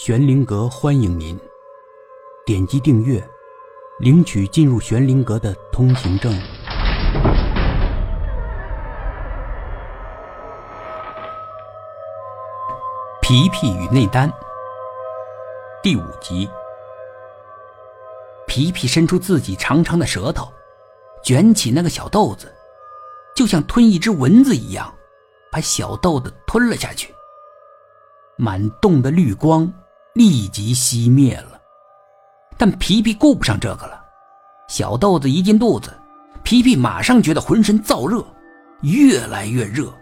玄灵阁欢迎您，点击订阅，领取进入玄灵阁的通行证。皮皮与内丹第五集。皮皮伸出自己长长的舌头，卷起那个小豆子，就像吞一只蚊子一样，把小豆子吞了下去。满洞的绿光立即熄灭了，但皮皮顾不上这个了。小豆子一进肚子，皮皮马上觉得浑身燥热，越来越热，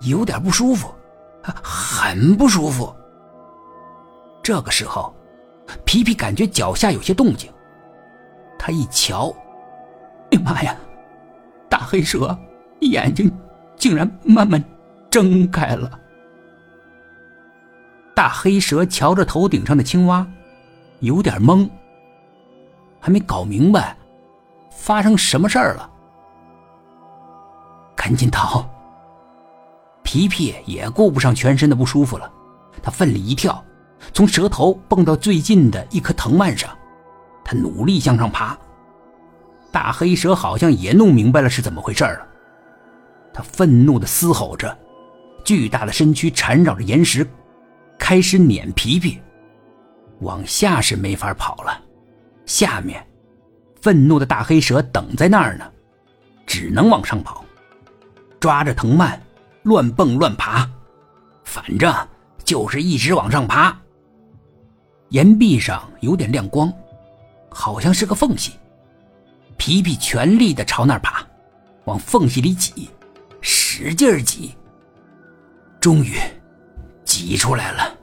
有点不舒服，很不舒服。这个时候，皮皮感觉脚下有些动静，他一瞧，哎呀妈呀！大黑蛇眼睛竟然慢慢睁开了。大黑蛇瞧着头顶上的青蛙，有点懵，还没搞明白发生什么事儿了。赶紧逃！皮皮也顾不上全身的不舒服了，他奋力一跳，从蛇头蹦到最近的一棵藤蔓上，他努力向上爬。大黑蛇好像也弄明白了是怎么回事了，他愤怒的嘶吼着，巨大的身躯缠绕着岩石。开始撵皮皮，往下是没法跑了。下面，愤怒的大黑蛇等在那儿呢，只能往上跑，抓着藤蔓乱蹦乱爬，反正就是一直往上爬。岩壁上有点亮光，好像是个缝隙。皮皮全力的朝那儿爬，往缝隙里挤，使劲挤。终于。挤出来了，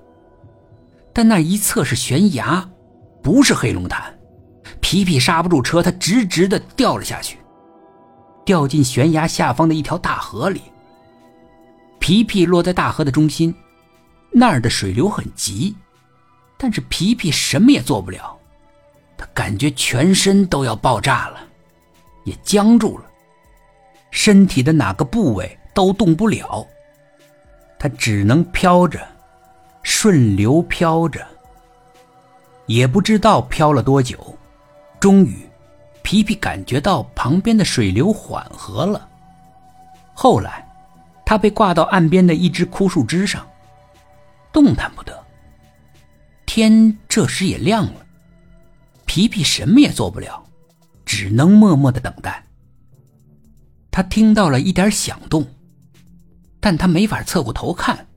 但那一侧是悬崖，不是黑龙潭。皮皮刹不住车，他直直的掉了下去，掉进悬崖下方的一条大河里。皮皮落在大河的中心，那儿的水流很急，但是皮皮什么也做不了，他感觉全身都要爆炸了，也僵住了，身体的哪个部位都动不了。他只能飘着，顺流飘着，也不知道飘了多久。终于，皮皮感觉到旁边的水流缓和了。后来，他被挂到岸边的一只枯树枝上，动弹不得。天这时也亮了，皮皮什么也做不了，只能默默的等待。他听到了一点响动。但他没法侧过头看，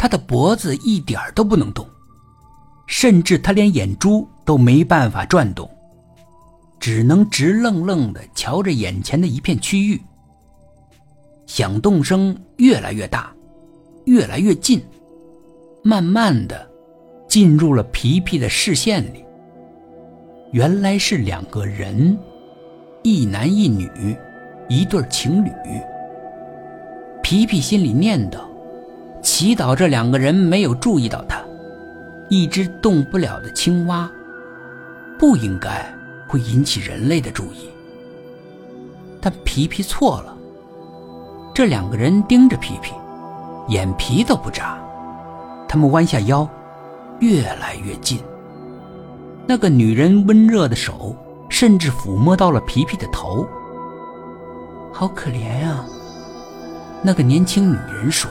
他的脖子一点都不能动，甚至他连眼珠都没办法转动，只能直愣愣的瞧着眼前的一片区域。响动声越来越大，越来越近，慢慢的进入了皮皮的视线里。原来是两个人，一男一女，一对情侣。皮皮心里念叨，祈祷这两个人没有注意到他。一只动不了的青蛙，不应该会引起人类的注意。但皮皮错了，这两个人盯着皮皮，眼皮都不眨。他们弯下腰，越来越近。那个女人温热的手甚至抚摸到了皮皮的头。好可怜呀！那个年轻女人说：“